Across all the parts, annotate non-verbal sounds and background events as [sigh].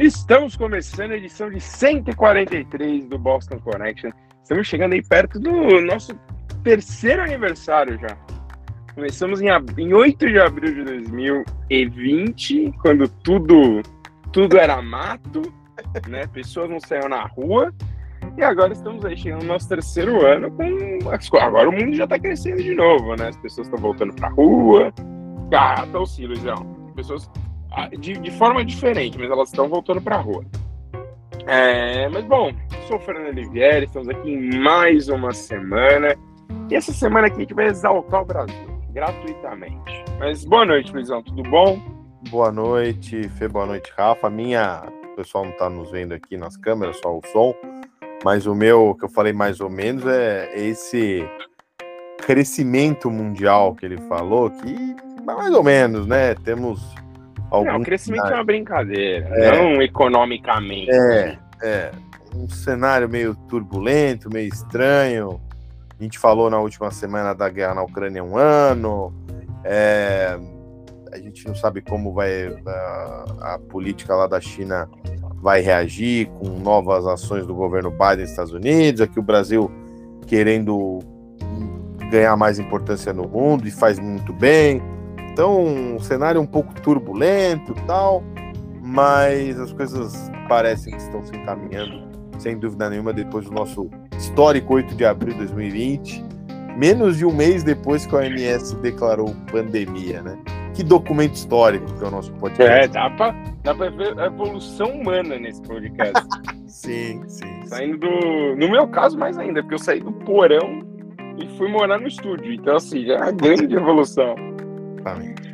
Estamos começando a edição de 143 do Boston Connection. Estamos chegando aí perto do nosso terceiro aniversário já. Começamos em, em 8 de abril de 2020, quando tudo, tudo era mato, né? Pessoas não saíam na rua. E agora estamos aí chegando no nosso terceiro ano com. Agora o mundo já está crescendo de novo, né? As pessoas estão voltando pra rua. Ah, então sim, Luizão. Pessoas de, de forma diferente, mas elas estão voltando para a rua. É, mas bom, sou o Fernando Olivieri, estamos aqui em mais uma semana. E essa semana aqui a gente vai exaltar o Brasil, gratuitamente. Mas boa noite, Luizão, tudo bom? Boa noite, Fê, boa noite, Rafa. Minha, o pessoal não está nos vendo aqui nas câmeras, só o som. Mas o meu, que eu falei mais ou menos, é esse crescimento mundial que ele falou, que mais ou menos, né? Temos Algum não, o crescimento cenário. é uma brincadeira, é, não economicamente. É, é. Um cenário meio turbulento, meio estranho. A gente falou na última semana da guerra na Ucrânia um ano. É, a gente não sabe como vai a, a, política lá da China vai reagir com novas ações do governo Biden nos Estados Unidos. Aqui o Brasil querendo ganhar mais importância no mundo e faz muito bem. Então, um cenário um pouco turbulento tal, mas as coisas parecem que estão se encaminhando, sem dúvida nenhuma, depois do nosso histórico 8 de abril de 2020, menos de um mês depois que a OMS declarou pandemia, né? Que documento histórico que é o nosso podcast. É, dá pra, dá pra ver a evolução humana nesse podcast. [laughs] sim, sim. Saindo do. No meu caso, mais ainda, porque eu saí do porão e fui morar no estúdio. Então, assim, já é uma grande evolução. Exatamente.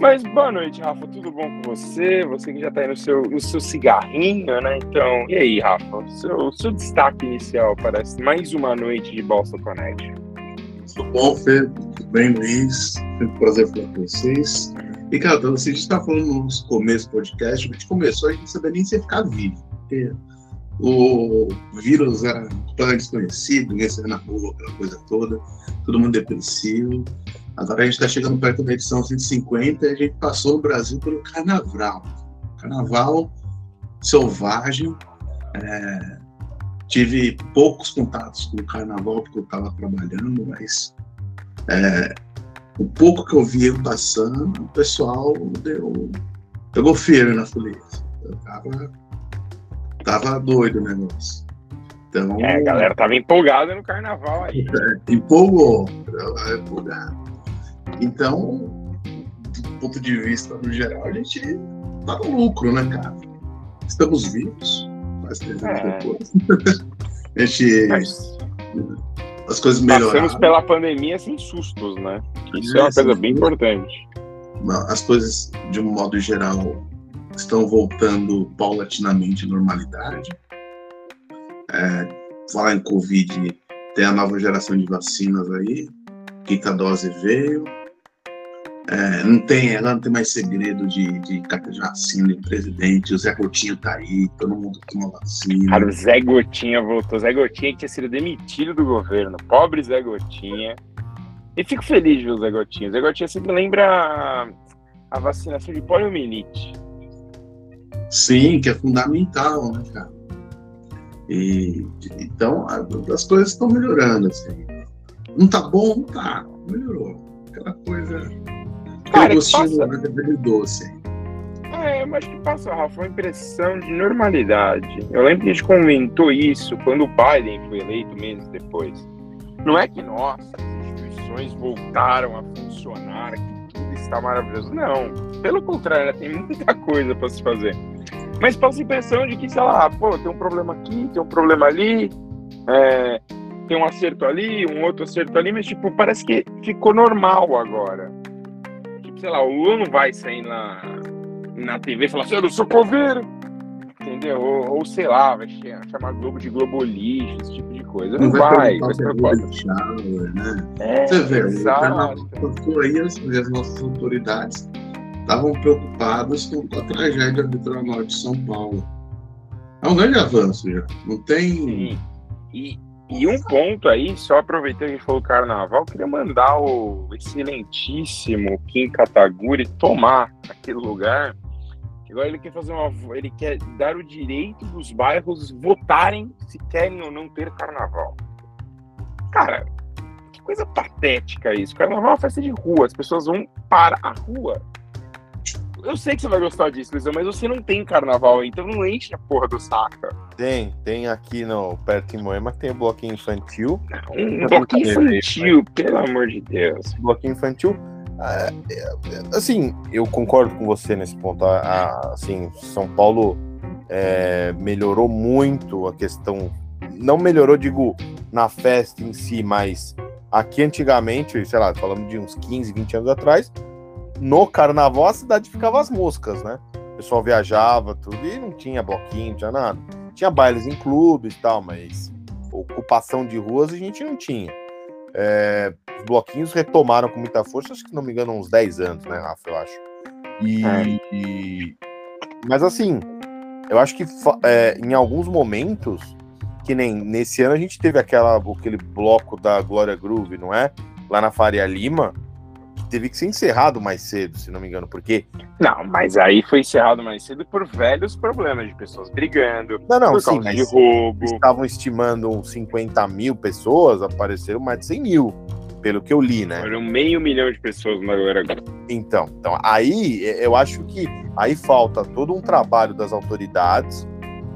Mas boa noite, Rafa. Tudo bom com você? Você que já está aí no seu, no seu cigarrinho, né? Então, e aí, Rafa? Seu, seu destaque inicial para mais uma noite de Bolsa Connect. Tudo bom, Fê? Tudo bem, Luiz? Foi um prazer falar com vocês. E, cara, você está falando no começo do podcast, a gente começou, a gente não sabia nem se ia ficar vivo. Porque o vírus era completamente desconhecido, ninguém saía na rua, aquela coisa toda, todo mundo depressivo. Agora a gente está chegando perto da edição 150 e a gente passou no Brasil pelo carnaval. Carnaval selvagem. É, tive poucos contatos com o carnaval porque eu estava trabalhando, mas é, o pouco que eu vi passando, o pessoal deu, pegou firme na polícia. Eu tava, tava doido o negócio. Então, é, a galera tava empolgada no carnaval aí. É, [laughs] empolgou, empolgado. Então, do ponto de vista no geral, a gente tá no lucro, né, cara? Estamos vivos, mais três anos é. depois. [laughs] a gente. Mas... As coisas melhoraram. Passamos pela pandemia sem sustos, né? Isso é, é uma coisa bem importante. As coisas, de um modo geral, estão voltando paulatinamente à normalidade. É, falar em Covid, tem a nova geração de vacinas aí, quinta dose veio, é, não tem, ela não tem mais segredo de, de presidente. O Zé Gotinha tá aí, todo mundo toma vacina. Cara, o Zé Gotinha voltou. O Zé Gotinha tinha sido demitido do governo. Pobre Zé Gotinha. E fico feliz de ver o Zé Gotinha. O Zé Gotinha sempre lembra a, a vacinação de poliomielite. Sim, que é fundamental, né, cara? E, então, as coisas estão melhorando, assim. Não tá bom? Não tá. Melhorou. Aquela coisa Cara, gostinho passa... doce. É, eu acho que passa, Rafa, uma impressão de normalidade. Eu lembro que a gente comentou isso quando o Biden foi eleito meses depois. Não é que, nossa, as instituições voltaram a funcionar, que tudo está maravilhoso. Não, pelo contrário, tem muita coisa para se fazer. Mas passa a impressão de que, sei lá, pô, tem um problema aqui, tem um problema ali, é, tem um acerto ali, um outro acerto ali, mas, tipo, parece que ficou normal agora sei lá, o Lula não vai sair na, na TV e falar assim, eu não sou coveiro, entendeu? Ou, ou, sei lá, vai chamar Globo de Globolixo, esse tipo de coisa. Não, não vai, vai, ser né? É, Você vê, exato. aí as, as nossas autoridades estavam preocupadas com a tragédia do litoral de São Paulo. É um grande avanço já. Não tem. Sim. E, e um ponto aí, só aproveitando que a gente falou carnaval, queria mandar o excelentíssimo Kim Kataguri tomar aquele lugar. Agora ele quer fazer uma. Ele quer dar o direito dos bairros votarem se querem ou não ter carnaval. Cara, que coisa patética isso. Carnaval é uma festa de rua, as pessoas vão para a rua. Eu sei que você vai gostar disso, Luizão, mas você não tem carnaval, então não enche a porra do saco. Tem, tem aqui no perto em Moema tem o bloquinho infantil. Um, um bloquinho infantil, pelo amor de Deus. Bloquinho infantil. É, é, assim, eu concordo com você nesse ponto. Assim, São Paulo é, melhorou muito a questão. Não melhorou, digo, na festa em si, mas aqui antigamente, sei lá, falando de uns 15, 20 anos atrás, no carnaval a cidade ficava as moscas, né? O pessoal viajava, tudo, e não tinha bloquinho, não tinha nada. Tinha bailes em clubes e tal, mas ocupação de ruas a gente não tinha. É, os bloquinhos retomaram com muita força, acho que não me engano, uns 10 anos, né, Rafa? Eu acho. E, é. e... Mas assim, eu acho que é, em alguns momentos, que nem nesse ano a gente teve aquela, aquele bloco da Glória Groove, não é? Lá na Faria Lima, teve que ser encerrado mais cedo, se não me engano, porque. Não, mas aí foi encerrado mais cedo por velhos problemas de pessoas brigando, não, não, por sim, de roubo. Estavam estimando 50 mil pessoas, apareceram mais de 100 mil, pelo que eu li, né? Foram meio milhão de pessoas na galera. Então, então, aí eu acho que aí falta todo um trabalho das autoridades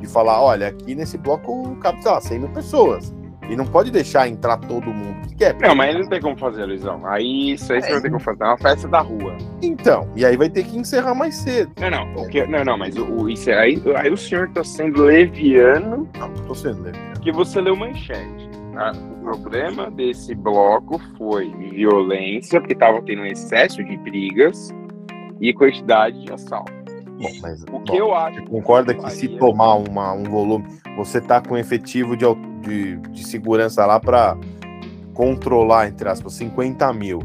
de falar: olha, aqui nesse bloco cabe, sei lá, 100 mil pessoas e não pode deixar entrar todo mundo que quer. Não, mas não tem como fazer, Luizão. Aí isso aí é. você vai ter como fazer. É uma festa da rua. Então, e aí vai ter que encerrar mais cedo. Não, não. Porque, não, não, mas o, o isso é, aí, aí o senhor tá sendo leviano. Não, tô sendo leviano. Que você leu manchete. Tá? O problema desse bloco foi violência, porque tava tendo um excesso de brigas e quantidade de assalto. Bom, mas, o que bom, eu acho. Você concorda que, que se tomar uma, um volume, você tá com efetivo de, de, de segurança lá para controlar, entre aspas, 50 mil.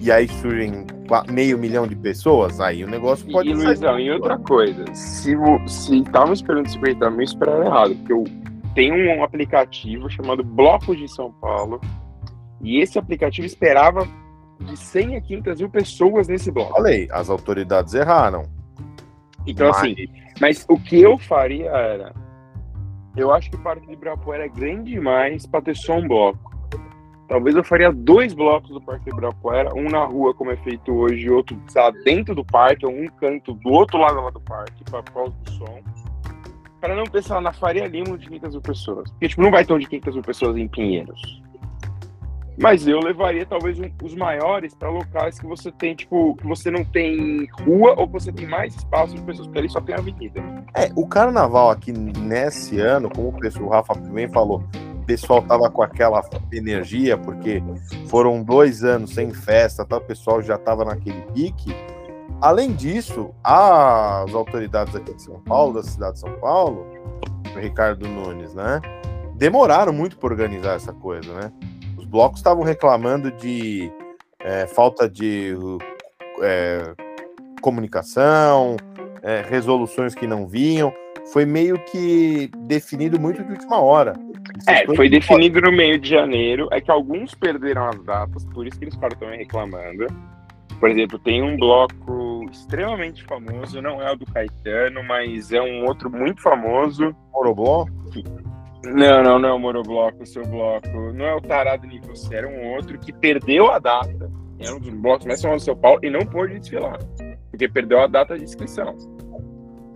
E aí surgem meio milhão de pessoas, aí o negócio pode e, Luizão, e outra coisa, se estavam esperando 50 mil, esperaram errado, porque eu tenho um aplicativo chamado Blocos de São Paulo, e esse aplicativo esperava de 100 a 500 mil pessoas nesse bloco. Falei, as autoridades erraram. Então, mas... assim, mas o que eu faria era. Eu acho que o Parque de Ibirapuera é grande demais para ter só um bloco. Talvez eu faria dois blocos do Parque de Ibirapuera, um na rua, como é feito hoje, e outro sabe, dentro do parque, ou um canto do outro lado lá do parque, para causa do som. Para não pensar na Faria Lima de 500 mil pessoas. Porque, tipo, não vai ter um de 500 mil pessoas em Pinheiros. Mas eu levaria talvez um, os maiores para locais que você tem, tipo, que você não tem rua ou que você tem mais espaço de pessoas, porque ali só tem avenida. É, o carnaval aqui nesse ano, como o, Rafa também falou, o pessoal tava com aquela energia, porque foram dois anos sem festa, tá? o pessoal já tava naquele pique. Além disso, as autoridades aqui de São Paulo, da cidade de São Paulo, o Ricardo Nunes, né? Demoraram muito para organizar essa coisa, né? Blocos estavam reclamando de é, falta de é, comunicação, é, resoluções que não vinham. Foi meio que definido muito de última hora. É, foi definido no meio de janeiro. É que alguns perderam as datas, por isso que eles ficaram também reclamando. Por exemplo, tem um bloco extremamente famoso, não é o do Caetano, mas é um outro muito famoso. Morobló? Não, não, não é o Monobloco, o seu bloco. Não é o Tarado Nível C, era um outro que perdeu a data. Era um dos blocos mais famosos do São Paulo e não pôde desfilar. Porque perdeu a data de inscrição.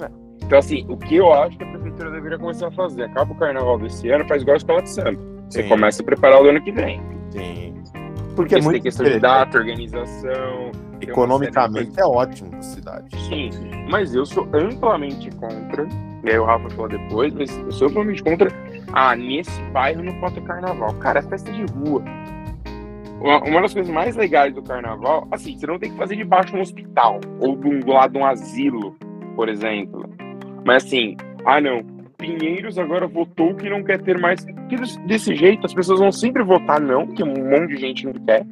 É. Então, assim, o que eu acho que a prefeitura deveria começar a fazer? Acaba o carnaval desse ano, faz igual a escola de samba. Você Sim. começa a preparar o ano que vem. Sim. Porque, Porque é muito tem questão de data, organização. Economicamente é ótimo a cidade. Sim, mas eu sou amplamente contra. E aí o Rafa falou depois, mas eu sou amplamente contra ah, nesse bairro não pode ter carnaval. Cara, é festa de rua. Uma, das coisas mais legais do carnaval, assim, você não tem que fazer debaixo de um hospital ou do lado de um asilo, por exemplo. Mas assim, ah não, Pinheiros agora votou que não quer ter mais. Porque desse jeito as pessoas vão sempre votar não, porque um monte de gente não quer.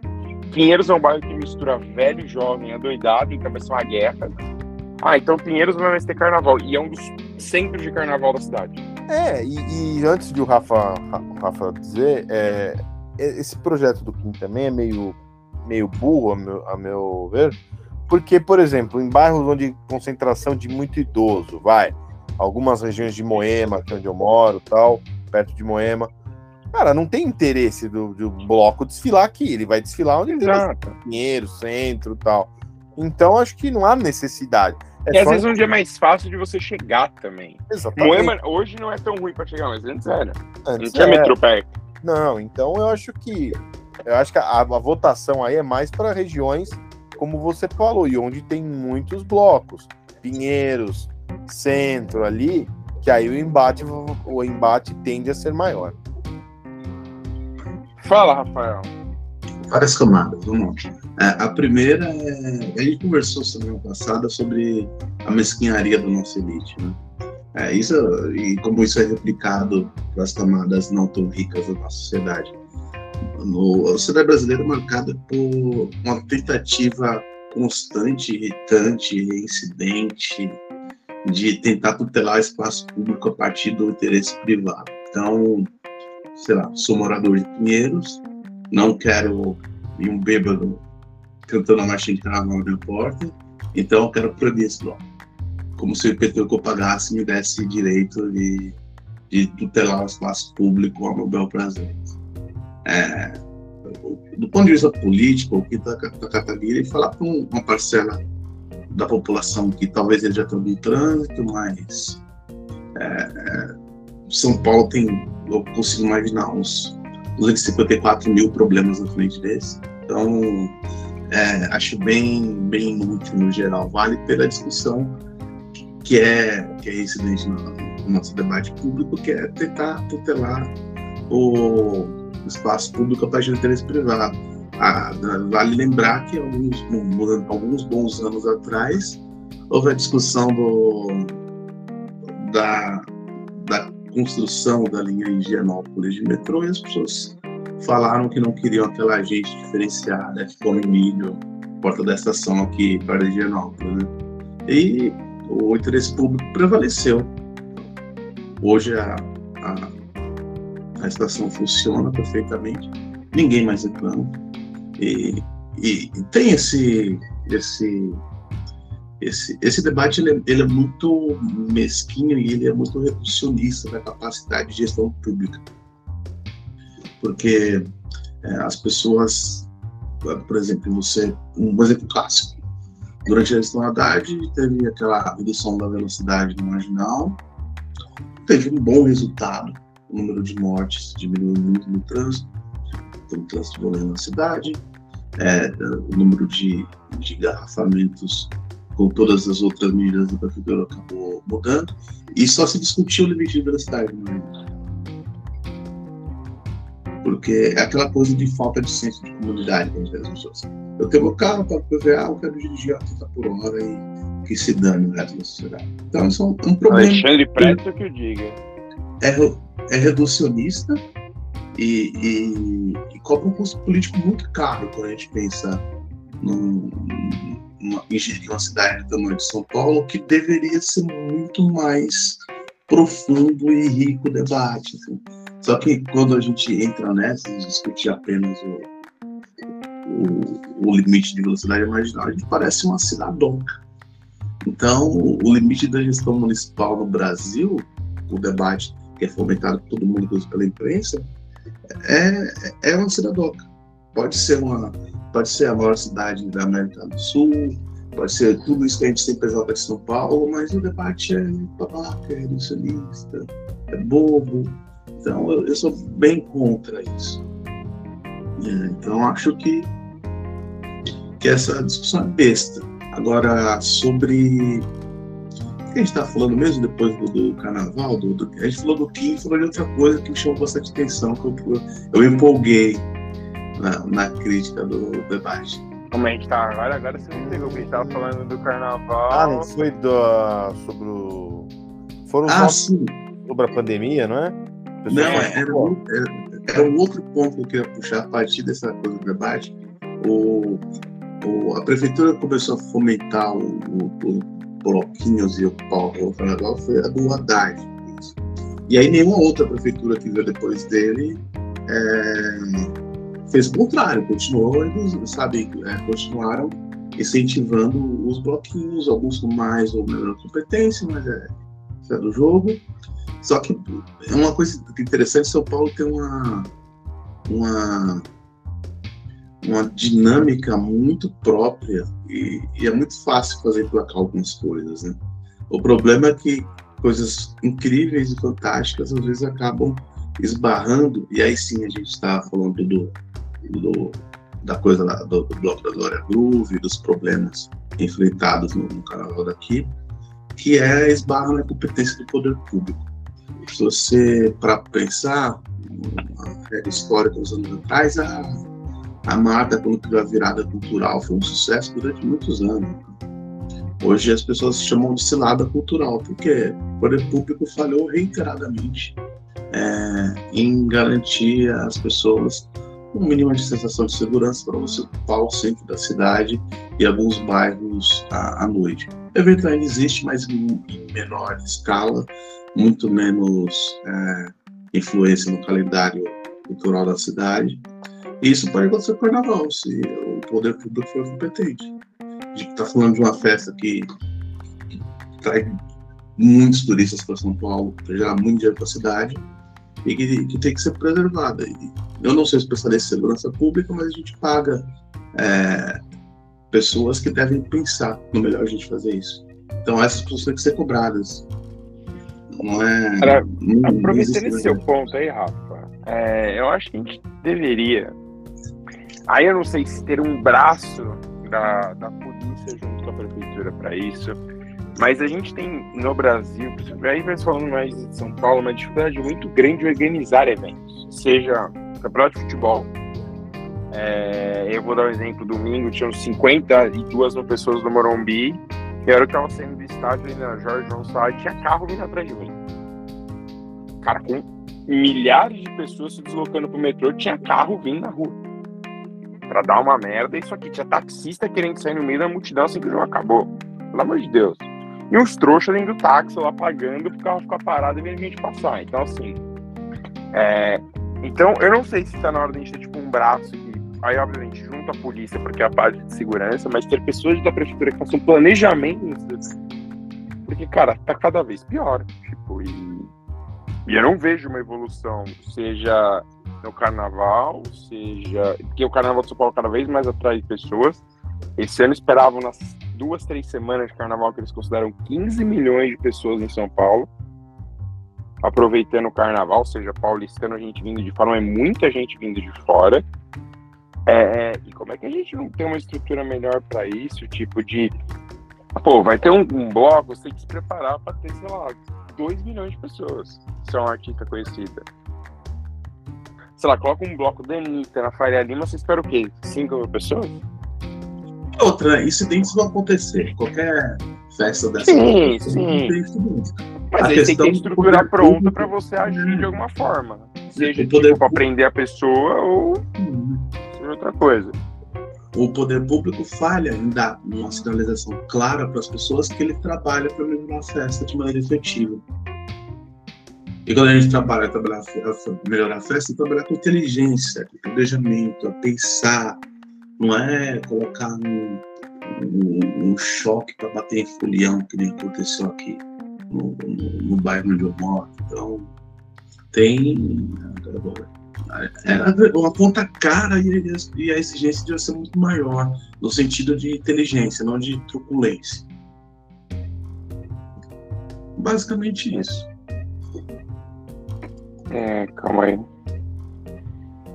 Pinheiros é um bairro que mistura velho e jovem, adoidado, então vai ser uma guerra. Ah, então Pinheiros vai mais ter carnaval. E é um dos centros de carnaval da cidade. É, e, e, antes de o Rafa, Rafa dizer, é, esse projeto do Kim também é meio, meio burro, a meu, a meu ver, Porque, por exemplo, em bairros onde concentração de muito idoso, vai, algumas regiões de Moema, que é onde eu moro, tal, perto de Moema, cara, não tem interesse do, do bloco desfilar aqui, ele vai desfilar onde ele Exato. tem dinheiro, centro, tal. Então acho que não há necessidade. É E às vezes onde é mais fácil de você chegar também. Exatamente. Moema hoje não é tão ruim pra chegar, mas antes era. Não Antes tinha era. metrô perto. Não, então eu acho que eu acho que a, a votação aí é mais para regiões como você falou e onde tem muitos blocos, Pinheiros, Centro ali, que aí o embate o embate tende a ser maior. Fala, Rafael. Várias camadas. Vamos lá. É, a primeira é. A gente conversou semana passada sobre a mesquinharia da nossa elite. Né? É, isso, e como isso é replicado para as camadas não tão ricas da nossa sociedade. No, a sociedade brasileira é marcada por uma tentativa constante, irritante, reincidente de tentar tutelar espaço público a partir do interesse privado. Então, sei lá, sou morador de Pinheiros, não quero ir um bêbado cantando a marcha de carnaval na minha porta, então eu quero proibir esse bloco. Como se o IPTU que eu pagasse me desse direito de, de tutelar o espaço público ao meu bel prazer. É, do ponto de vista político, o que está tá catalira e falar para uma parcela da população que talvez ele já estão no trânsito, mas é, é, São Paulo tem, eu consigo imaginar uns 254 mil problemas na frente desse. Então, é, acho bem, bem inútil no geral. Vale pela discussão que é, que é incidente no, no nosso debate público, que é tentar tutelar o espaço público a partir do interesse privado. Ah, vale lembrar que alguns, alguns bons anos atrás houve a discussão do, da, da construção da linha Higienópolis de metrô e as pessoas falaram que não queriam aquela agente diferenciada, ficou em milho, porta da estação aqui para Higienópolis. Né? E o interesse público prevaleceu. Hoje a, a, a estação funciona perfeitamente, ninguém mais reclama. E, e, e tem esse, esse, esse, esse debate ele é, ele é muito mesquinho e ele é muito reducionista da capacidade de gestão pública. Porque é, as pessoas, por exemplo, você, um exemplo clássico, durante a gestão Haddad teve aquela redução da velocidade no marginal, teve um bom resultado, o número de mortes diminuiu muito no trânsito, no trânsito violento na cidade, é, o número de, de garrafamentos com todas as outras medidas da prefeitura acabou mudando, e só se discutiu o limite de velocidade marginal porque é aquela coisa de falta de senso de comunidade entre as pessoas. Eu tenho meu carro para PVA, eu quero dirigir a 30 por hora e que se dane o resto da sociedade. Então, isso é um, um problema. Alexandre Preto que o diga. É, é reducionista e, e, e, cobra um custo político muito caro quando a gente pensa num, numa, em gerir uma cidade do tamanho de São Paulo, que deveria ser muito mais profundo e rico debate. Assim. Só que quando a gente entra nessa e discute apenas o, o, o, limite de velocidade marginal, a gente parece uma cidadoca. Então, o, o limite da gestão municipal no Brasil, o debate que é fomentado por todo mundo, inclusive pela imprensa, é, é uma cidadoca. Pode ser, uma, pode ser a maior cidade da América do Sul, pode ser tudo isso que a gente sempre exalta de São Paulo, mas o debate é babaca, é reducionista, é bobo, então, eu, eu, sou bem contra isso. É, então, acho que, que essa discussão é besta. Agora, sobre. Que a gente está falando mesmo depois do, do carnaval? Do, do, a gente falou do Kim, falou de outra coisa que me chamou bastante atenção, que eu, eu empolguei na, na crítica do debate. Como a gente tá agora? Agora você me pegou, porque a gente tava falando do carnaval. Ah, não foi do, sobre o. Foram ah, sim. sobre a pandemia, não é? Não, era, um, era, era, um outro ponto que eu queria puxar a partir dessa coisa do debate. O, o, a prefeitura começou a fomentar o, o, bloquinhos e o pau o carnaval foi a do Haddad. E aí nenhuma outra prefeitura que veio depois dele é, fez o contrário, continuou, sabe, é, continuaram incentivando os bloquinhos, alguns com mais ou menos competência, mas é, é do jogo. Só que é uma coisa interessante, São Paulo tem uma, uma, uma dinâmica muito própria e, e é muito fácil fazer placar algumas coisas, né? O problema é que coisas incríveis e fantásticas às vezes acabam esbarrando, e aí sim a gente está falando do, do, da coisa do, do, bloco da Glória Groove, dos problemas enfrentados no, no carnaval daqui, que é esbarra na competência do poder público. Se você, para pensar, uma regra histórica anos atrás, a, a Marta, quando teve a virada cultural, foi um sucesso durante muitos anos. Hoje as pessoas chamam de cilada cultural, porque o poder público falhou reiteradamente é, em garantir às pessoas um mínimo de sensação de segurança para você ocupar o centro da cidade e alguns bairros à, à noite. O evento ainda existe, mas em, menor escala, muito menos é, influência no calendário cultural da cidade. Isso pode acontecer no carnaval, se o poder público for competente. A gente está falando de uma festa que, que traz muitos turistas para São Paulo, para gerar muito dinheiro para a cidade, e que, que, tem que ser preservada. E eu não sou especialista em segurança pública, mas a gente paga é, pessoas que devem pensar no melhor a gente fazer isso. Então essas pessoas têm que ser cobradas. Não é. Cara, não, aproveitando esse seu ponto aí, Rafa, é, eu acho que a gente deveria. Aí eu não sei se ter um braço da, da polícia junto com a prefeitura para isso mas a gente tem no Brasil, aí vai falando mais de São Paulo, uma dificuldade muito grande de organizar eventos, seja campeonato de futebol. É, eu vou dar um exemplo: domingo tinham 52 mil pessoas no Morumbi, e era o que estava saindo do estádio ali na Jorge João tinha carro vindo atrás de mim. Cara, com milhares de pessoas se deslocando pro metrô, tinha carro vindo na rua. Pra dar uma merda, isso aqui tinha taxista querendo sair no meio da multidão assim que o jogo acabou. Pelo amor de Deus. E uns trouxas dentro do táxi lá pagando pro carro ficar parado e a gente passar. Então, assim. É... Então, eu não sei se tá na hora de a gente ter tipo um braço que. Aí, obviamente, junto a polícia, porque é a parte de segurança, mas ter pessoas da prefeitura que façam planejamento Porque, cara, tá cada vez pior. Tipo, e, e eu não vejo uma evolução, seja no carnaval, seja. Porque o carnaval de São Paulo cada vez mais atrai pessoas. Esse ano esperavam nas duas, três semanas de carnaval que eles consideram 15 milhões de pessoas em São Paulo, aproveitando o carnaval, seja paulistano, a gente vindo de fora, é muita gente vindo de fora. É, e como é que a gente não tem uma estrutura melhor para isso? Tipo de. Pô, vai ter um, um, bloco, você tem que se preparar para ter, sei lá, 2 milhões de pessoas, se é uma artista conhecida. Sei lá, coloca um bloco da Anitta na Faria Lima, você espera o quê? 5 mil pessoas? Outra, incidentes vão acontecer. Qualquer festa dessa. Sim, sim. Mas a aí tem que ter estrutura pronta para você agir de alguma forma. Seja poder... tipo, para prender a pessoa ou hum. seja outra coisa. O poder público falha em dar uma sinalização clara para as pessoas que ele trabalha para melhorar a festa de maneira efetiva. E quando a gente trabalha, trabalhar, melhorar a festa, trabalhar com inteligência, com planejamento, a pensar, não é colocar um, um, um choque para bater em folião, que nem aconteceu aqui no, no, no bairro onde eu moro. Então, tem é, é uma conta cara e, e a exigência deve ser muito maior, no sentido de inteligência, não de truculência. Basicamente isso. É, calma aí.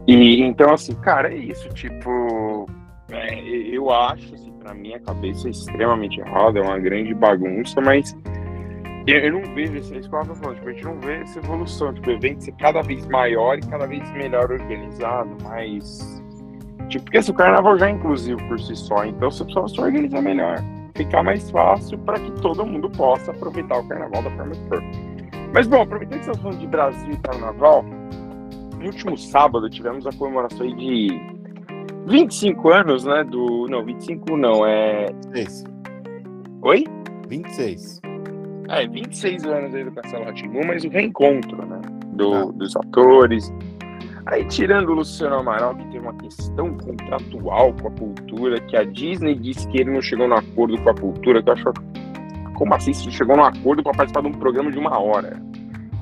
E então, assim, cara, é isso. Tipo, é, eu acho, assim, pra minha cabeça é extremamente errado, é uma grande bagunça, mas eu, eu não vejo isso, é isso falando, tipo, a gente não vê essa evolução, tipo, o evento ser cada vez maior e cada vez melhor organizado, mas. Tipo, porque esse o carnaval já é inclusivo por si só, então você precisa se organizar melhor. Ficar mais fácil para que todo mundo possa aproveitar o carnaval da forma que for. Mas bom, aproveitando que estamos falando de Brasil e carnaval, no último sábado tivemos a comemoração aí de 25 anos, né? Do. Não, 25 não, é. 26. Oi? 26. É, 26 anos aí do Castelo Ratimbu, mas o reencontro, né? Do, ah. Dos atores. Aí, tirando o Luciano Amaral, que tem uma questão contratual com a cultura, que a Disney disse que ele não chegou no acordo com a cultura, que eu acho. Como assim? Se chegou no acordo para participar de um programa de uma hora,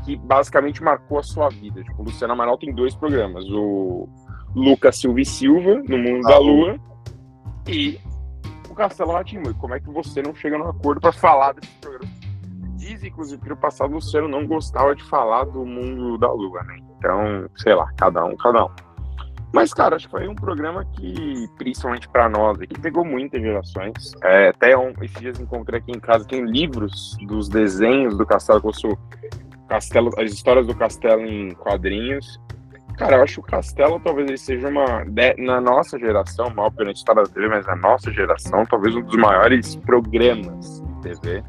que basicamente marcou a sua vida. Tipo, o Luciano Amaral tem dois programas: o Lucas Silva e Silva, no Mundo ah, da Lua, e o Castelo Ratimbu. Como é que você não chega no acordo para falar desse programa? Diz, inclusive, que no passado o Luciano não gostava de falar do Mundo da Lua, né? Então, sei lá, cada um, cada um. Mas, cara, acho que foi um programa que, principalmente para nós aqui, pegou muitas gerações. É, até um, esses dias encontrei aqui em casa, tem livros dos desenhos do Castelo, que eu sou Castelo, as histórias do Castelo em quadrinhos. Cara, eu acho que o Castelo talvez ele seja uma, na nossa geração, mal pela história da TV, mas na nossa geração, talvez um dos maiores programas de TV.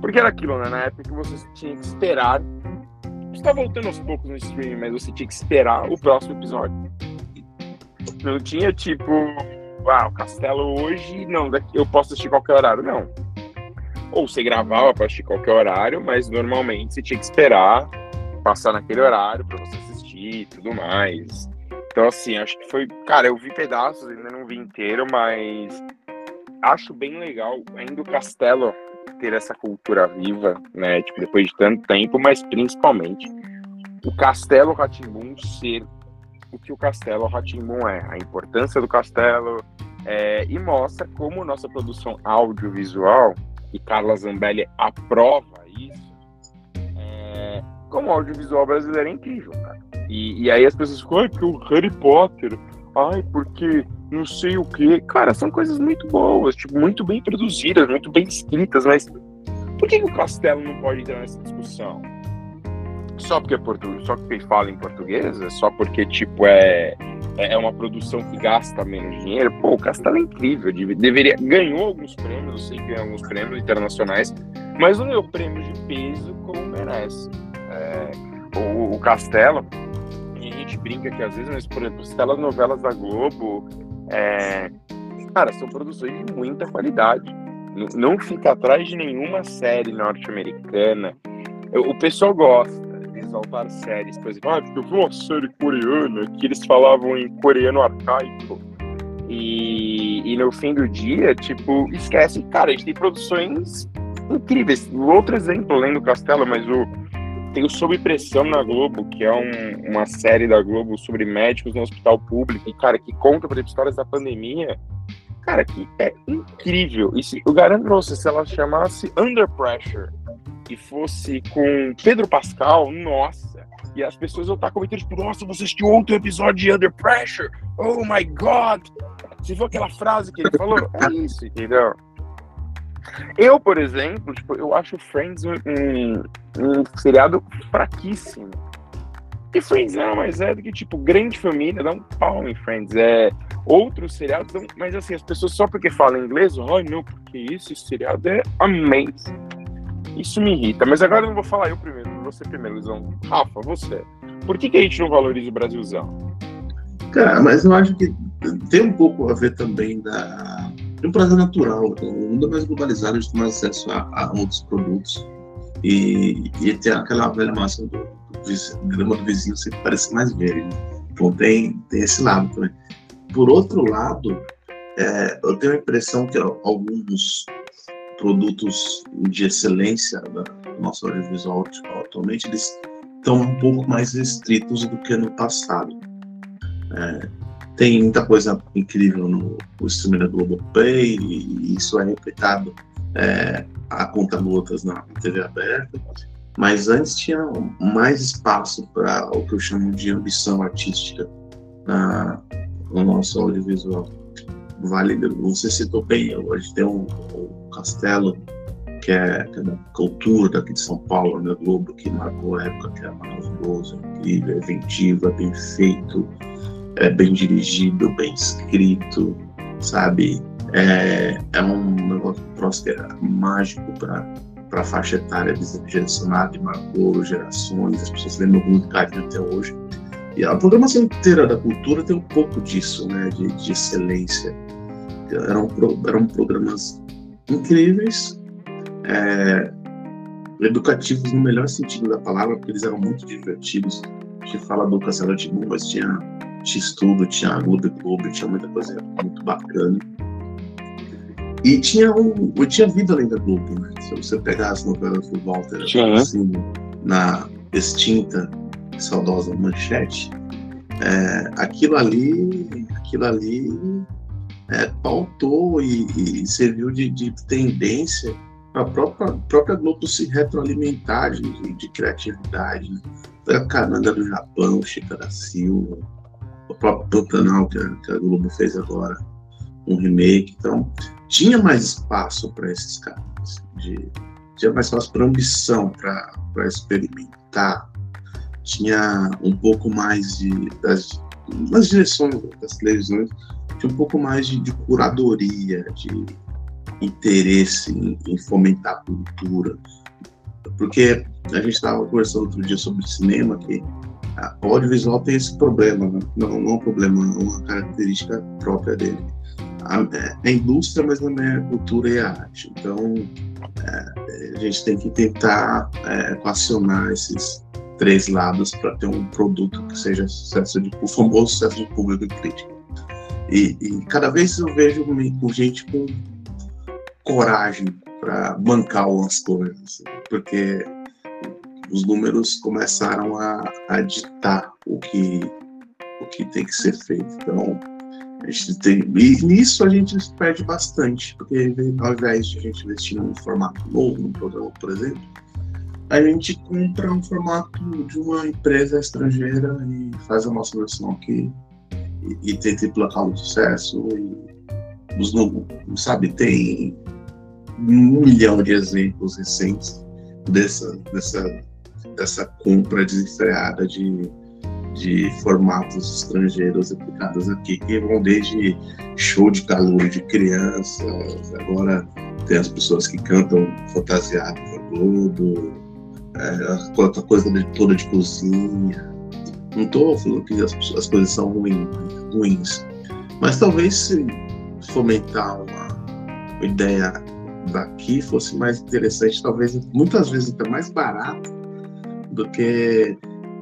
Porque era aquilo, né? Na época que você tinha que esperar está voltando aos poucos no streaming, mas você tinha que esperar o próximo episódio. Não tinha tipo, ah, o Castelo hoje, não, eu posso assistir qualquer horário, não. Ou você gravava para assistir qualquer horário, mas normalmente você tinha que esperar passar naquele horário para você assistir e tudo mais. Então, assim, acho que foi. Cara, eu vi pedaços, ainda não vi inteiro, mas acho bem legal. Ainda o Castelo ter essa cultura viva, né? Tipo, depois de tanto tempo, mas principalmente o Castelo Ratimbun ser o que o Castelo Ratimbun é, a importância do Castelo é, e mostra como nossa produção audiovisual e Carla Zambelli aprova isso, é, como o audiovisual brasileiro é incrível, cara. E, e aí as pessoas ficam, ai, que o Harry Potter, ai, porque não sei o que. Cara, são coisas muito boas, tipo, muito bem produzidas, muito bem escritas, mas por que, que o Castelo não pode entrar nessa discussão? Só porque é português, só porque fala em português? É só porque, tipo, é, é uma produção que gasta menos dinheiro? Pô, o Castelo é incrível, deveria, ganhou alguns prêmios, eu sei que ganhou alguns prêmios internacionais, mas não deu prêmio de peso como merece. É, o, o Castelo, a gente brinca que às vezes, mas, por exemplo, as telenovelas da Globo, é, cara, são produções de muita qualidade. Não fica atrás de nenhuma série norte-americana. O pessoal gosta exaltar séries, por exemplo, ah, porque eu vi uma série coreana que eles falavam em coreano arcaico. E, e no fim do dia, tipo, esquece. Cara, a gente tem produções incríveis. Outro exemplo, além do Castelo, mas o, tem o Sob Pressão na Globo, que é um, uma série da Globo sobre médicos no hospital público, e, cara, que conta, por exemplo, histórias da pandemia. Cara, que é incrível. E se, eu garanto pra você, se ela chamasse Under Pressure e fosse com Pedro Pascal, nossa. E as pessoas vão estar comentando, tipo, nossa, você assistiu outro episódio de Under Pressure? Oh my God! Se for aquela frase que ele falou, é isso, entendeu? Eu, por exemplo, tipo, eu acho Friends um, um, um seriado fraquíssimo. E Friends não, mas é do que, tipo, grande família, dá um pau em Friends. É outros seriados, dão, mas assim, as pessoas só porque falam inglês, ai oh, não, porque esse seriado é amazing. Isso me irrita. Mas agora eu não vou falar eu primeiro, você primeiro, Luizão. Rafa, você. Por que, que a gente não valoriza o Brasilzão? Cara, mas eu acho que tem um pouco a ver também da de um prazer natural. O mundo é mais globalizado, a gente tem mais acesso a, a outros produtos. E, e tem aquela velha máxima do, do grama do vizinho sempre parece mais verde. Né? Então tem, tem esse lado também. Por outro lado, é, eu tenho a impressão que alguns produtos de excelência da nossa audiovisual atualmente eles estão um pouco mais restritos do que no passado. É, tem muita coisa incrível no, no streaming da Globoplay e isso é replicado é, a conta gotas na TV aberta. Mas antes tinha mais espaço para o que eu chamo de ambição artística na, no nosso audiovisual. Vale, você citou bem, hoje tem um castelo que é, que é da cultura daqui de São Paulo, né, Globo, que marcou a época que é maravilhoso, incrível, é inventivo, é bem feito, é bem dirigido, bem escrito, sabe? É, é um negócio próspero, mágico para para a faixa etária direcionada e marcou gerações, as pessoas lembram muito carinho até hoje. E a programação inteira da cultura tem um pouco disso, né, de, de excelência. Eram, eram programas incríveis, é, educativos no melhor sentido da palavra, porque eles eram muito divertidos. A gente fala do Castelo de mas tinha tinha estudo, tinha Globo Globo, tinha muita coisa muito bacana. E tinha, um, tinha vida além da Globo, né? Se você pegar as novelas do Walter assim, na extinta saudosa manchete, é, aquilo ali, aquilo ali é, pautou e, e serviu de, de tendência para a própria, própria Globo se retroalimentar de, de criatividade. Né? A Cananda do Japão, Chica da Silva, o próprio Pantanal que a, que a Globo fez agora, um remake. Então, tinha mais espaço para esses caras, de, tinha mais espaço para ambição, para experimentar, tinha um pouco mais de. Das, nas direções das televisões, tinha um pouco mais de, de curadoria, de interesse em, em, fomentar a cultura. Porque a gente estava conversando outro dia sobre cinema, que o audiovisual tem esse problema, né? não, não é um problema, é uma característica própria dele. A, é, a indústria, mas não é a cultura e a arte. Então, é, a gente tem que tentar é, equacionar esses três lados para ter um produto que seja sucesso de, o famoso sucesso de público e crítica. E, e cada vez eu vejo com gente com coragem para bancar algumas coisas, porque os números começaram a, a ditar o que, o que tem que ser feito. Então, a gente tem, e nisso a gente perde bastante, porque ao invés de a gente investir num formato novo, num programa, por exemplo, a gente compra um formato de uma empresa estrangeira e faz a nossa versão aqui e, e tenta emplacar o sucesso. E os, sabe, tem um milhão de exemplos recentes dessa, dessa, dessa compra desenfreada de, de formatos estrangeiros aplicados aqui, que vão desde show de calor de crianças, agora tem as pessoas que cantam fantasiado no Globo, é, a coisa toda de cozinha. Não estou falando que as, as coisas são ruins, ruins, mas talvez se fomentar uma ideia daqui fosse mais interessante, talvez muitas vezes até mais barato do que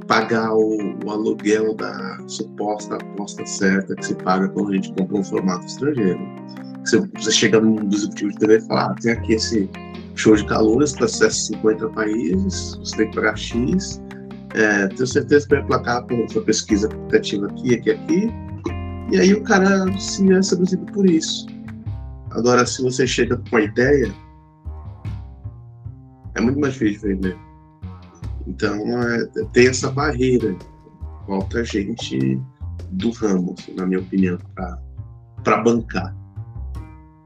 pagar o, o, aluguel da suposta aposta certa que se paga quando a gente compra um formato estrangeiro. Você, você chega num executivo de TV e fala, ah, tem aqui esse show de calores para acessa 50 países, você tem que pagar X, é, tenho certeza que vai placar com sua pesquisa aplicativa aqui, aqui, aqui, e aí o cara se é seduzido por isso. Agora, se você chega com uma ideia, é muito mais difícil de vender. Então, é, tem essa barreira. Falta gente do ramo, assim, na minha opinião, para bancar.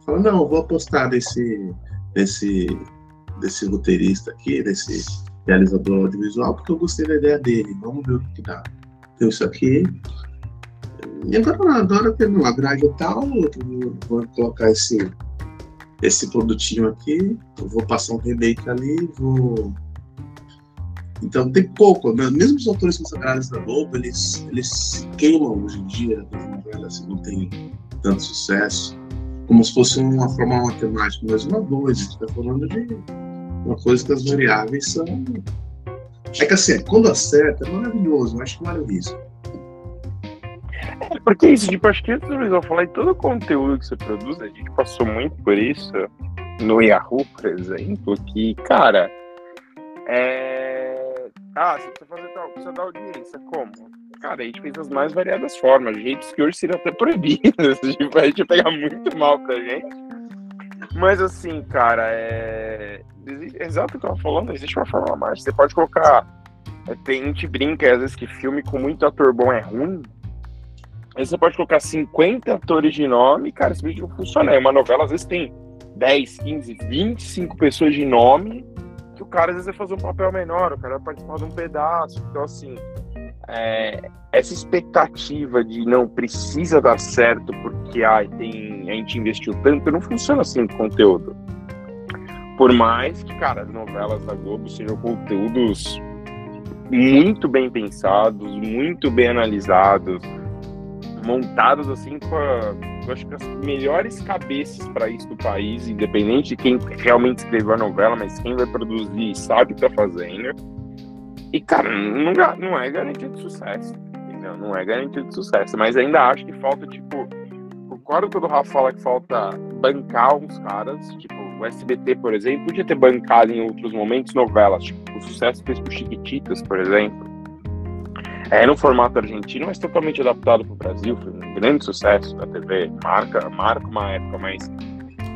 Fala, não, vou apostar nesse, nesse, nesse roteirista aqui, nesse realizador audiovisual, porque eu gostei da ideia dele. Vamos ver o que dá. Tem isso aqui, e agora, agora tendo uma grade e tal, vou colocar esse, esse produtinho aqui, vou passar um remake ali, vou. Então tem pouco, né? mesmo os autores consagrados da Globo, eles, eles se queimam hoje em dia novelas, assim, não tem tanto sucesso, como se fosse uma forma matemática, mas uma dois, a gente está falando de uma coisa que as variáveis são. É que assim, quando acerta, é maravilhoso, mas que vale o risco. É porque isso, tipo, acho que antes do falar de todo o conteúdo que você produz, a gente passou muito por isso no Yahoo, por exemplo, que, cara, é. Ah, você precisa fazer tal, precisa dar audiência. Como? Cara, a gente fez as mais variadas formas, jeitos que hoje seriam até proibidos. [laughs] Tipo, a gente ia pegar muito mal pra gente. Mas assim, cara, é. Exato o que eu tava falando, existe uma forma mais. Você pode colocar. É, tem, a gente brinca às vezes que filme com muito ator bom é ruim. Aí você pode colocar 50 atores de nome, cara, esse vídeo não funciona. É uma novela, às vezes tem 10, 15, 25 pessoas de nome, que o cara às vezes vai fazer um papel menor, o cara vai participar de um pedaço. Então, assim, é, essa expectativa de não precisa dar certo porque ai, tem, a gente investiu tanto, não funciona assim com conteúdo. Por mais que, cara, as novelas da Globo sejam conteúdos muito bem pensados, muito bem analisados, montados assim com, a, eu acho que as melhores cabeças para isso do país, independente de quem realmente escreveu a novela, mas quem vai produzir sabe o que tá fazendo. E, cara, não, não é garantia de sucesso. entendeu? Não é garantido de sucesso. Mas ainda acho que falta, tipo. Concordo quando o Rafa fala que falta bancar uns caras, tipo, o SBT, por exemplo, podia ter bancado em outros momentos novelas, tipo, o sucesso fez com Chiquititas, por exemplo. É no formato argentino, mas totalmente adaptado para o Brasil, foi um grande sucesso da TV, marca, marca uma época, mas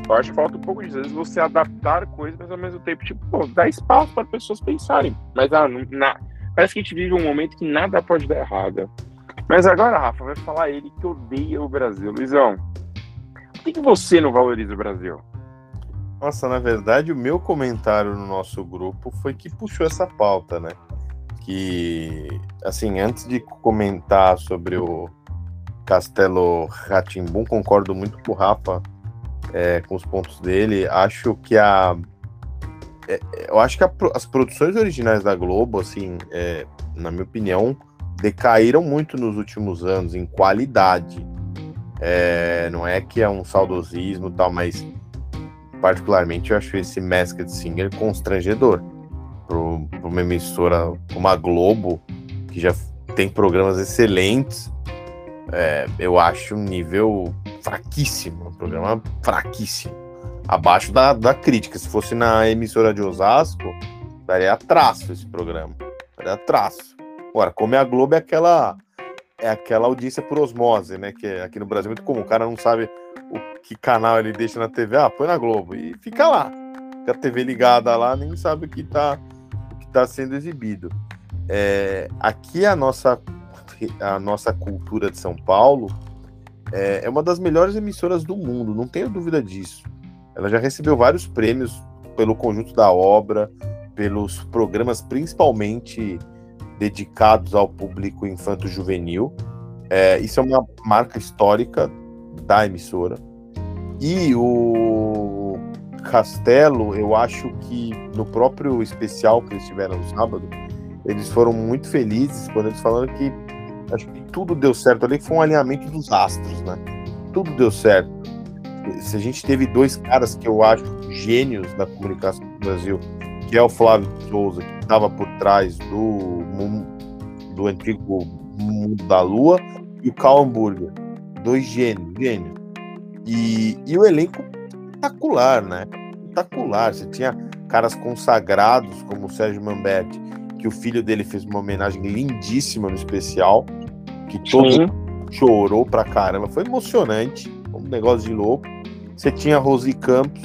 eu acho que falta um pouco disso, às vezes você adaptar coisas, mas ao mesmo tempo, tipo, pô, dá espaço para pessoas pensarem. Mas ah, na, parece que a gente vive um momento que nada pode dar errado. Mas agora, Rafa, vai falar ele que odeia o Brasil. Luizão, por que, que você não valoriza o Brasil? Nossa, na verdade, o meu comentário no nosso grupo foi que puxou essa pauta, né? Que, assim, antes de comentar sobre o Castelo Ratimbum, concordo muito com o Rafa é, com os pontos dele. Acho que a. É, eu acho que a, as produções originais da Globo, assim, é, na minha opinião, decaíram muito nos últimos anos em qualidade. É, não é que é um saudosismo tal, mas particularmente eu acho esse Masked Singer constrangedor para uma emissora como a Globo, que já tem programas excelentes, é, eu acho um nível fraquíssimo, um programa fraquíssimo. Abaixo da, da crítica. Se fosse na emissora de Osasco, daria traço esse programa. Daria traço. Agora, como é a Globo, é aquela, é aquela audiência por osmose, né? Que é, aqui no Brasil é muito comum. O cara não sabe o que canal ele deixa na TV. Ah, põe na Globo. E fica lá. Fica a TV ligada lá, nem sabe o que está o que tá sendo exibido. É, aqui a nossa, a nossa cultura de São Paulo é, é uma das melhores emissoras do mundo, não tenho dúvida disso. Ela já recebeu vários prêmios pelo conjunto da obra, pelos programas principalmente dedicados ao público infanto-juvenil. É, isso é uma marca histórica da emissora. E o Castelo, eu acho que no próprio especial que eles tiveram no sábado, eles foram muito felizes quando eles falaram que Acho que tudo deu certo ali, foi um alinhamento dos astros, né? Tudo deu certo. Se a gente teve dois caras que eu acho gênios da comunicação do Brasil, que é o Flávio Souza, que estava por trás do, do antigo Mundo da Lua, e o Karl Hamburger. Dois gênios, gênios. E, e o elenco espetacular, né? Espetacular. Você tinha caras consagrados como o Sérgio Mamberti, que o filho dele fez uma homenagem lindíssima no especial, que todo Sim. chorou pra caramba. Foi emocionante, um negócio de louco. Você tinha a Rosi Campos,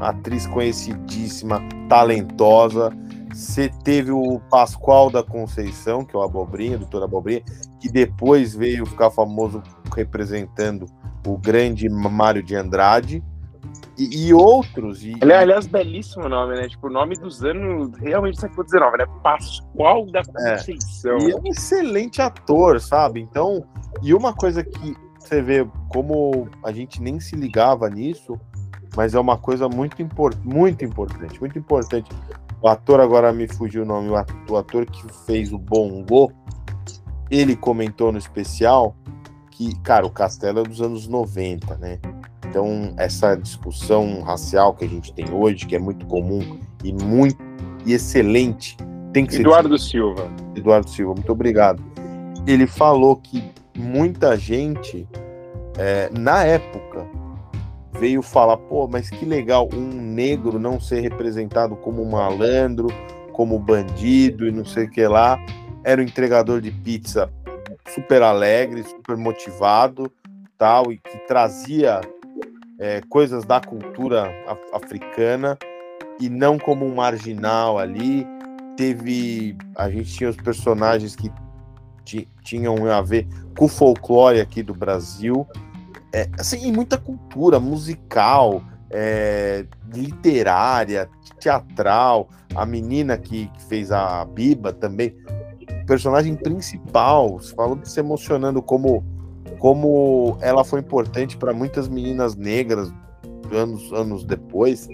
atriz conhecidíssima, talentosa. Você teve o Pascoal da Conceição, que é o Abobrinha, doutor Abobrinha, que depois veio ficar famoso representando o grande Mário de Andrade. E, e, outros. E, aliás, belíssimo nome, né? Tipo, o nome dos anos realmente século XIX, né? Pascoal da é. Conceição. É, e é um excelente ator, sabe? Então, e uma coisa que você vê como a gente nem se ligava nisso, mas é uma coisa muito, import, muito importante, muito importante. O ator, agora me fugiu o nome, o ator que fez o Bongo, ele comentou no especial que, cara, o Castelo é dos anos 90, né? Então, essa discussão racial que a gente tem hoje, que é muito comum e muito e excelente, tem que Eduardo ser. Eduardo Silva. Eduardo Silva, muito obrigado. Ele falou que muita gente, é, na época, veio falar: pô, mas que legal um negro não ser representado como malandro, como bandido e não sei o que lá. Era um entregador de pizza super alegre, super motivado, tal, e que trazia é, coisas da cultura africana e não como um marginal ali. Teve. A gente tinha os personagens que tinham a ver com o folclore aqui do Brasil. É, assim, muita cultura musical, é, literária, teatral. A menina que, que, fez a Biba também. Personagem principal, falando se emocionando como como ela foi importante para muitas meninas negras anos, anos depois.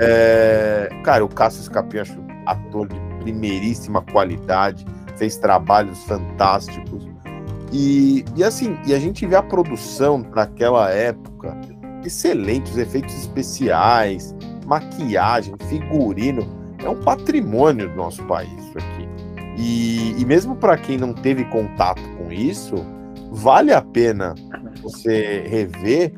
É, cara, o Cássio Escapim, acho ator de primeiríssima qualidade, fez trabalhos fantásticos. E, e assim, e a gente vê a produção naquela época, excelente, os efeitos especiais, maquiagem, figurino, é um patrimônio do nosso país isso aqui. E, e mesmo para quem não teve contato com isso, vale a pena você rever,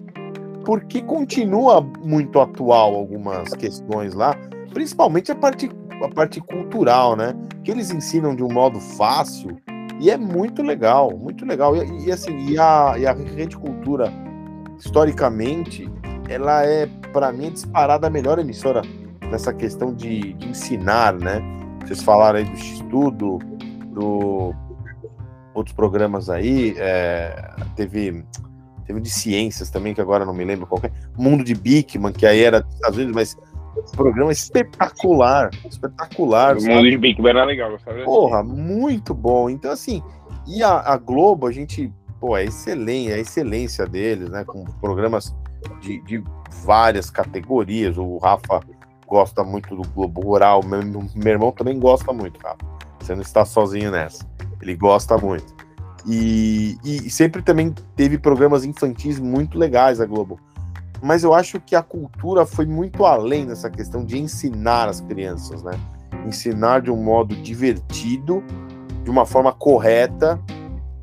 porque continua muito atual algumas questões lá, principalmente a parte, a parte cultural, né? Que eles ensinam de um modo fácil e é muito legal, muito legal. E, e assim, e a, e a Rede Cultura, historicamente, ela é, para mim, disparada a melhor emissora nessa questão de, de ensinar, né? Vocês falaram aí do X-Tudo, do outros programas aí, é, teve teve de ciências também, que agora não me lembro qual é, Mundo de Bigman, que aí era dos Estados Unidos, mas programa espetacular, espetacular. O Mundo de Bigman era legal, sabe? Porra, muito bom. Então, assim, e a, a Globo, a gente, pô, é excelente, é a excelência deles, né, com programas de, de várias categorias, o Rafa gosta muito do Globo Rural, meu, meu irmão também gosta muito, Rafa. Você não está sozinho nessa. Ele gosta muito. E, e, sempre também teve programas infantis muito legais a Globo. Mas eu acho que a cultura foi muito além dessa questão de ensinar as crianças, né? Ensinar de um modo divertido, de uma forma correta.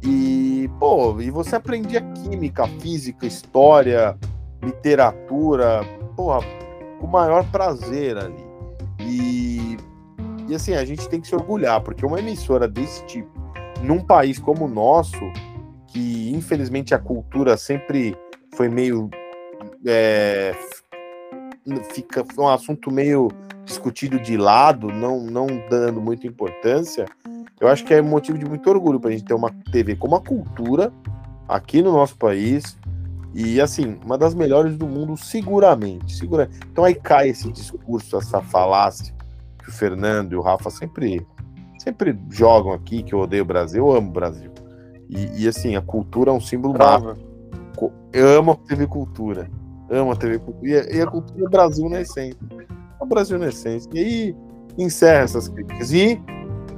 E, pô, e você aprendia química, física, história, literatura, porra, com o maior prazer ali. E, e assim, a gente tem que se orgulhar, porque uma emissora desse tipo, num país como o nosso, que infelizmente a cultura sempre foi meio. É, fica um assunto meio discutido de lado, não, não dando muita importância. Eu acho que é motivo de muito orgulho para a gente ter uma TV como a cultura aqui no nosso país, e assim, uma das melhores do mundo, seguramente. Segura... Então aí cai esse discurso, essa falácia que o Fernando e o Rafa sempre, sempre jogam aqui, que eu odeio o Brasil, eu amo o Brasil. E, e assim, a cultura é um símbolo Brava. Eu amo a TV Cultura. Amo a TV Cultura. E, a, e a cultura Brasil na essência. É o Brasil na essência. E aí encerra essas críticas. E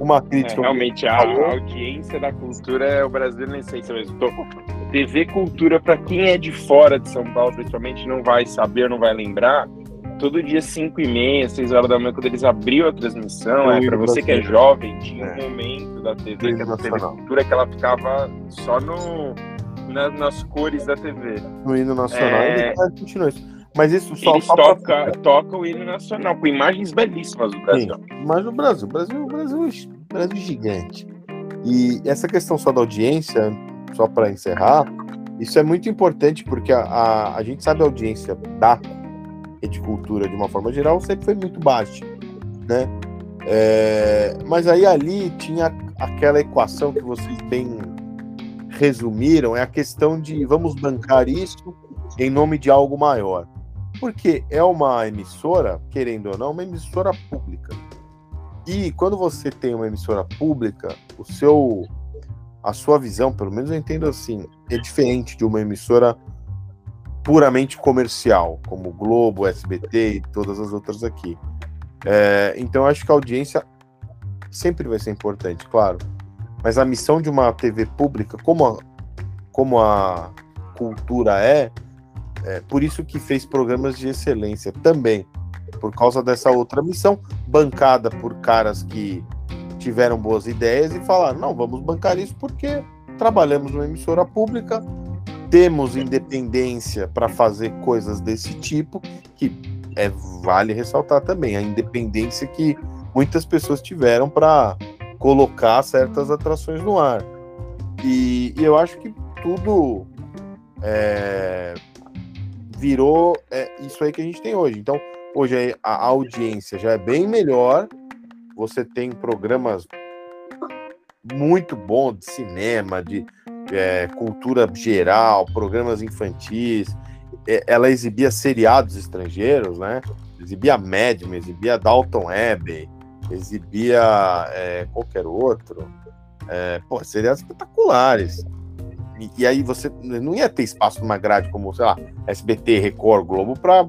uma crítica. É, realmente, a, a, audiência da cultura é o Brasil na essência mesmo. Tô TV Cultura, para quem é de fora de São Paulo, principalmente, não vai saber, não vai lembrar. Todo dia, 5 e meia, 6 horas da manhã, quando eles abriam a transmissão, é, para você que é jovem, tinha um é. momento da TV, que era a TV Cultura, que ela ficava só no, na, nas cores da TV. No hino nacional, é... continua isso. Mas isso só Eles toca, pra... toca o hino nacional, com imagens belíssimas do Brasil. Sim, mas no Brasil, Brasil, Brasil, Brasil gigante. E essa questão só da audiência, só para encerrar, isso é muito importante porque a, a, a, gente sabe a audiência da rede cultura de uma forma geral sempre foi muito baixa, né? É, mas aí ali tinha aquela equação que vocês bem resumiram, é a questão de vamos bancar isso em nome de algo maior. Porque é uma emissora, querendo ou não, uma emissora pública. E quando você tem uma emissora pública, o seu a sua visão, pelo menos eu entendo assim, é diferente de uma emissora puramente comercial, como Globo, SBT e todas as outras aqui. É, então acho que a audiência sempre vai ser importante, claro. Mas a missão de uma TV pública, como a, como a cultura é, é, por isso que fez programas de excelência também, por causa dessa outra missão, bancada por caras que tiveram boas ideias e falaram: não, vamos bancar isso porque trabalhamos numa emissora pública, temos independência para fazer coisas desse tipo, que é, vale ressaltar também a independência que muitas pessoas tiveram para colocar certas atrações no ar. E, e eu acho que tudo é, virou é, isso aí que a gente tem hoje. Então, hoje a audiência já é bem melhor você tem programas muito bons de cinema, de é, cultura geral, programas infantis. É, ela exibia seriados estrangeiros, né? Exibia Mad exibia Dalton Abbey, exibia é, qualquer outro. É, pô, espetaculares. E, e, aí você não ia ter espaço numa grade como, sei lá, SBT, Record, Globo, para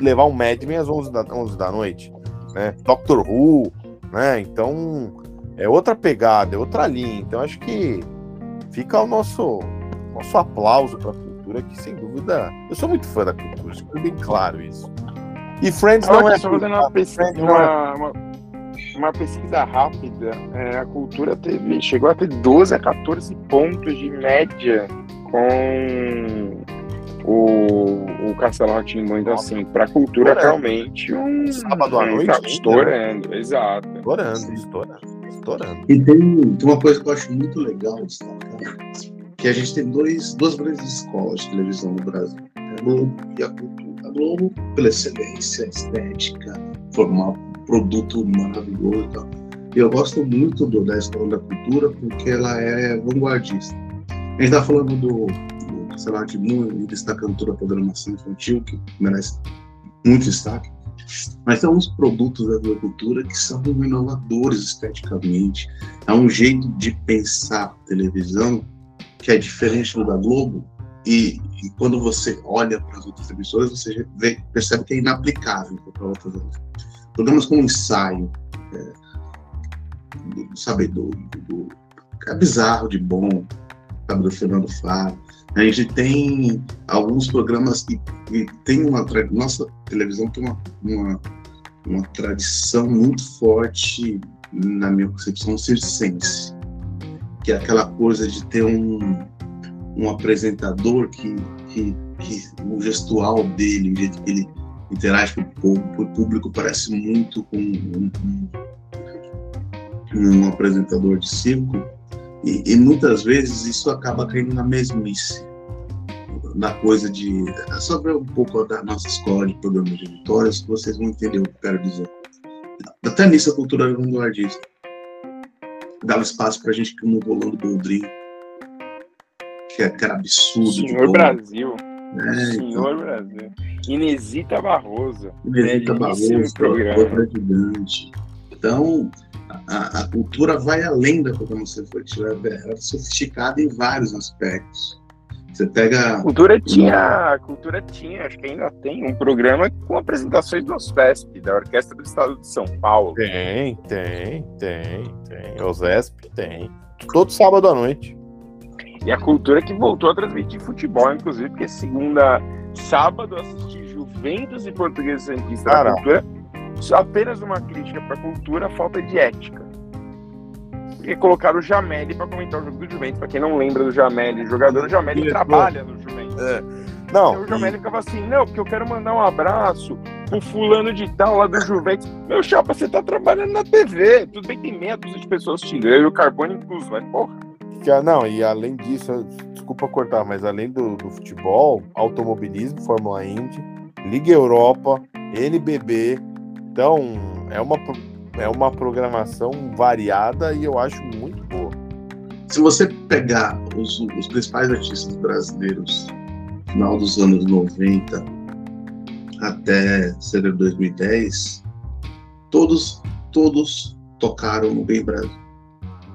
levar um Mad Men às 11 da, 11 da noite. Né? Doctor Who, né? Então é outra pegada, é outra linha. Então acho que fica o nosso nosso aplauso para a cultura, que sem dúvida eu sou muito fã da cultura, acho que bem claro isso. E Friends não é. Só fazendo uma, uma, uma pesquisa rápida, é, a cultura teve, chegou a ter 12 a 14 pontos de média com o, o Castelo Rá-Tim-Bum. Então, assim, para a cultura, Estourando. realmente um. Sábado à noite, tá né? Estourando, exato. Estourando, estourando, estourando. E tem, tem uma coisa que eu acho muito legal que a gente tem dois, duas grandes escolas de televisão no Brasil. A Globo e a Cultura. A Globo, pela excelência, estética, formar um produto maravilhoso e tal. Eu gosto muito do, da escola da cultura porque ela é vanguardista. A gente está falando do, do sei lá, de muito, destacando toda a programação infantil, que merece muito destaque. Mas tem uns produtos da agricultura que são inovadores esteticamente. É um jeito de pensar televisão que é diferente do da Globo. E, e quando você olha para as outras emissoras, você vê- percebe que é inaplicável para outras. Programas como Ensaio, é, do- sabe, do, do, é bizarro de bom, sabe, do Fernando Faro. A gente tem alguns programas que, que tem uma nossa televisão tem uma, uma, uma tradição muito forte na minha concepção circense, que é aquela coisa de ter um, um apresentador que, que, que o gestual dele, o jeito que ele interage com o público, parece muito com um, um- um apresentador de circo. E, e muitas vezes isso acaba caindo na mesmice na coisa de é só ver um pouco da nossa escola de programas de vitórias que vocês vão entender o que eu quero dizer. Até nisso a cultura vanguardista. Dava espaço pra gente como o Rolando Boldrin que é- que era absurdo de Senhor Brasil. Né? Senhor Brasil. Inesita Barroso. Benedita Belíssimo Barroso, outra gigante. Então, a, a cultura vai além da programação infantil, ela é sofisticada em vários aspectos. Você A pega. cultura tinha, a cultura tinha, acho que ainda tem, um programa com apresentações do OSPESP, da Orquestra do Estado de São Paulo. Tem, tem, tem, tem. O Zesp tem. Todo sábado à noite. E a cultura que voltou a transmitir futebol, inclusive, porque segunda, sábado, eu assisti Juventus e Português Santista Cara. na cultura. Só apenas uma crítica para a cultura, falta de ética. Porque colocaram o Jameli para comentar o jogo do Juventus. Para quem não lembra do Jameli, o jogador o Jameli Diretor. trabalha no Juventus. Não, Aí o Jameli ficava assim, não, porque eu quero mandar um abraço pro fulano de tal lá do Juventus. Meu chapa, você tá trabalhando na TV. Tudo bem que tem meia dúzia de pessoas assistindo, eu e o Carbone incluso, mas porra. Ah, não, e além disso, desculpa cortar, mas além do, do futebol, automobilismo, Fórmula Indy, Liga Europa, NBB. Então, é uma, é uma programação variada e eu acho muito boa. Se você pegar os, os principais artistas brasileiros, final dos anos 90 até ser 2010, todos, todos tocaram no Bem Brasil.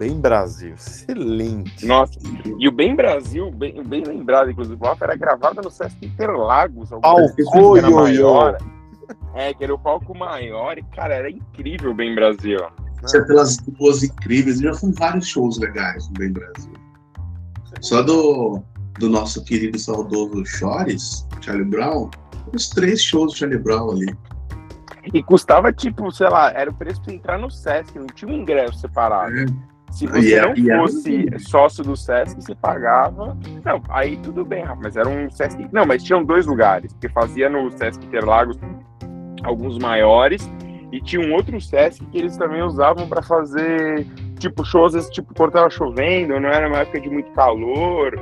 Bem Brasil, excelente. Nossa. E o Bem Brasil, bem, bem lembrado, inclusive, o Alfa era gravada no Sesc Interlagos. Palco, que era maior. É, que era o palco maior e, cara, era incrível o Bem Brasil. Tinha aquelas duas incríveis, já foram vários shows legais no Bem Brasil. Só do, do nosso querido e saudoso Chores, Charlie Brown, os três shows do Charlie Brown ali. E custava, tipo, sei lá, era o preço pra entrar no Sesc, não tinha um ingresso separado. né? Se você era- não e era fosse sócio do Sesc, você pagava. Não, aí tudo bem, Rafa, mas era um Sesc. Não, mas tinham dois lugares, porque fazia no Sesc Interlagos alguns maiores, e tinha um outro Sesc que eles também usavam para fazer, tipo, shows, esse tipo, quando tava chovendo, não era uma época de muito calor.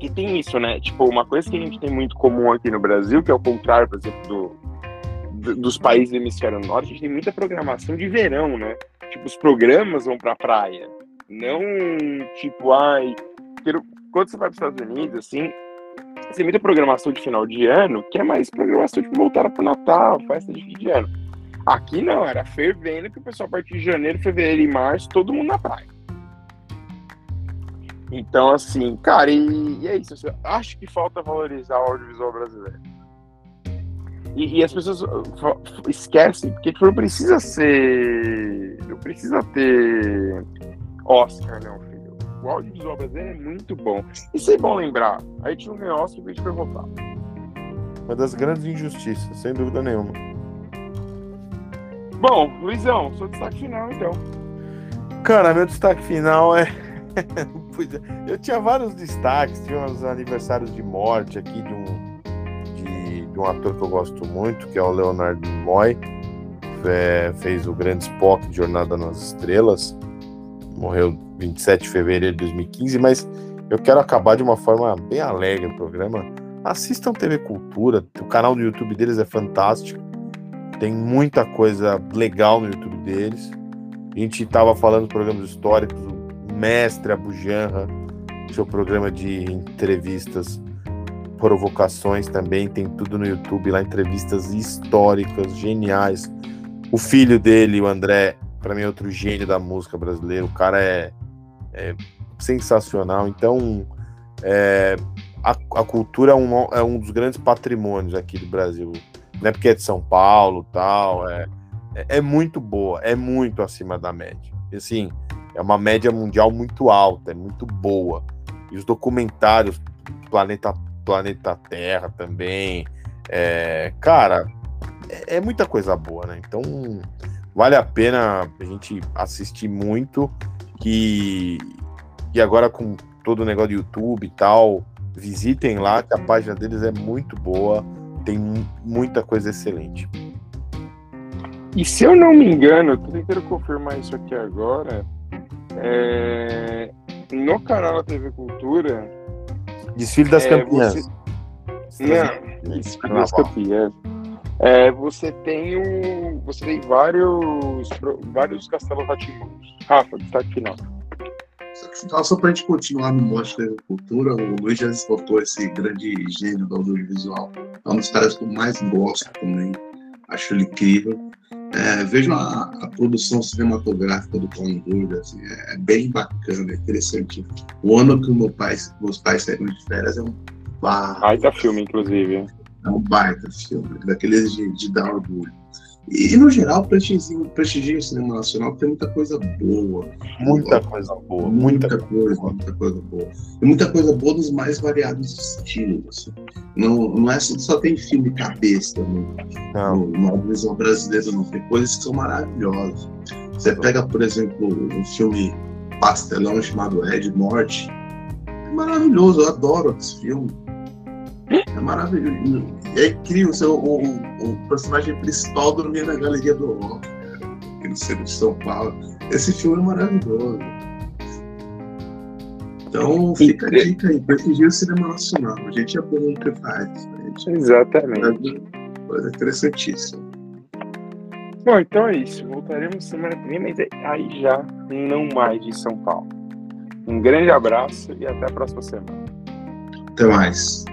E tem isso, né? Tipo, uma coisa que a gente tem muito comum aqui no Brasil, que é o contrário, por exemplo, do, do- dos países do hemisfério norte, a gente tem muita programação de verão, né? Tipo, os programas vão pra praia. Não, tipo, ai. Quando você vai para os Estados Unidos, assim, tem muita programação de final de ano, que é mais programação tipo, voltada pro Natal, festa de fim de ano. Aqui não, era fervendo que o pessoal a partir de janeiro, fevereiro e março, todo mundo na praia. Então, assim, cara, e, e é isso. Acho que falta valorizar o audiovisual brasileiro. E, e as pessoas uh, esquecem, porque tipo, não precisa ser. Não precisa ter Oscar, não, filho. O audiovisual brasileiro é muito bom. Isso é bom lembrar. A gente não ganhou Oscar porque a gente foi votar. Uma das grandes injustiças, sem dúvida nenhuma. Bom, Luizão, seu destaque final, então. Cara, meu destaque final é. [laughs] Eu tinha vários destaques, tinha os aniversários de morte aqui de um, de, de um ator que eu gosto muito, que é o Leonardo Nimoy, é, fez o grande Spock de Jornada nas Estrelas, morreu 27 de fevereiro de 2015, mas eu quero acabar de uma forma bem alegre o programa. Assistam TV Cultura, o canal do YouTube deles é fantástico, tem muita coisa legal no YouTube deles. A gente estava falando programas históricos, o Mestre Abujanra, seu programa de entrevistas, provocações também, tem tudo no YouTube lá, entrevistas históricas, geniais. O filho dele, o André, para mim é outro gênio da música brasileira. O cara é, é sensacional. Então, é, a, a, cultura é um, é um dos grandes patrimônios aqui do Brasil. Não é porque é de São Paulo tal. É, é, é muito boa, é muito acima da média. Assim, é uma média mundial muito alta, é muito boa. E os documentários, Planeta, Planeta Terra também. É, cara, é, é muita coisa boa, né? Então vale a pena a gente assistir muito. E, agora com todo o negócio do YouTube e tal, visitem lá, que a página deles é muito boa, tem muita coisa excelente. E se eu não me engano, eu tô tentando confirmar isso aqui agora, é... no canal da TV Cultura. Desfile das é, Campeãs. Você... Não, Desfile das Campeãs. É, você tem o. Você tem vários. vários castelos ratimões. Rafa, destaque final. Só, só para a gente continuar no mote da agricultura, o Luiz já botou esse grande gênio do audiovisual. É um dos caras que eu mais gosto também. Acho ele incrível. É, vejo a, a, produção cinematográfica do Paulo Durga, assim, é, é, bem bacana, é interessante. O ano que meu pai, meus pais saíram de férias é um baita filme, inclusive. É um baita filme, daqueles de, de dar orgulho. E, no geral, prestigia, o cinema nacional, tem muita coisa boa. Muita coisa boa. Muita, muita coisa, boa. muita coisa boa. E muita coisa boa dos mais variados estilos. Não, não é só tem filme cabeça no, no, na visão brasileira, não. Tem coisas que são maravilhosas. Você pega, por exemplo, um filme pastelão chamado Ed Morte. É maravilhoso, eu adoro esse filme é maravilhoso. É incrível o, o, o personagem principal dormir na galeria do rock, aqui no centro de São Paulo. Esse filme é maravilhoso. Então fica a dica aí, prestigia o cinema nacional. A gente é bom no que faz. Exatamente. É coisa interessantíssima. Bom, então é isso. Voltaremos semana que vem, mas aí já não mais de São Paulo. Um grande abraço e até a próxima semana. Até mais.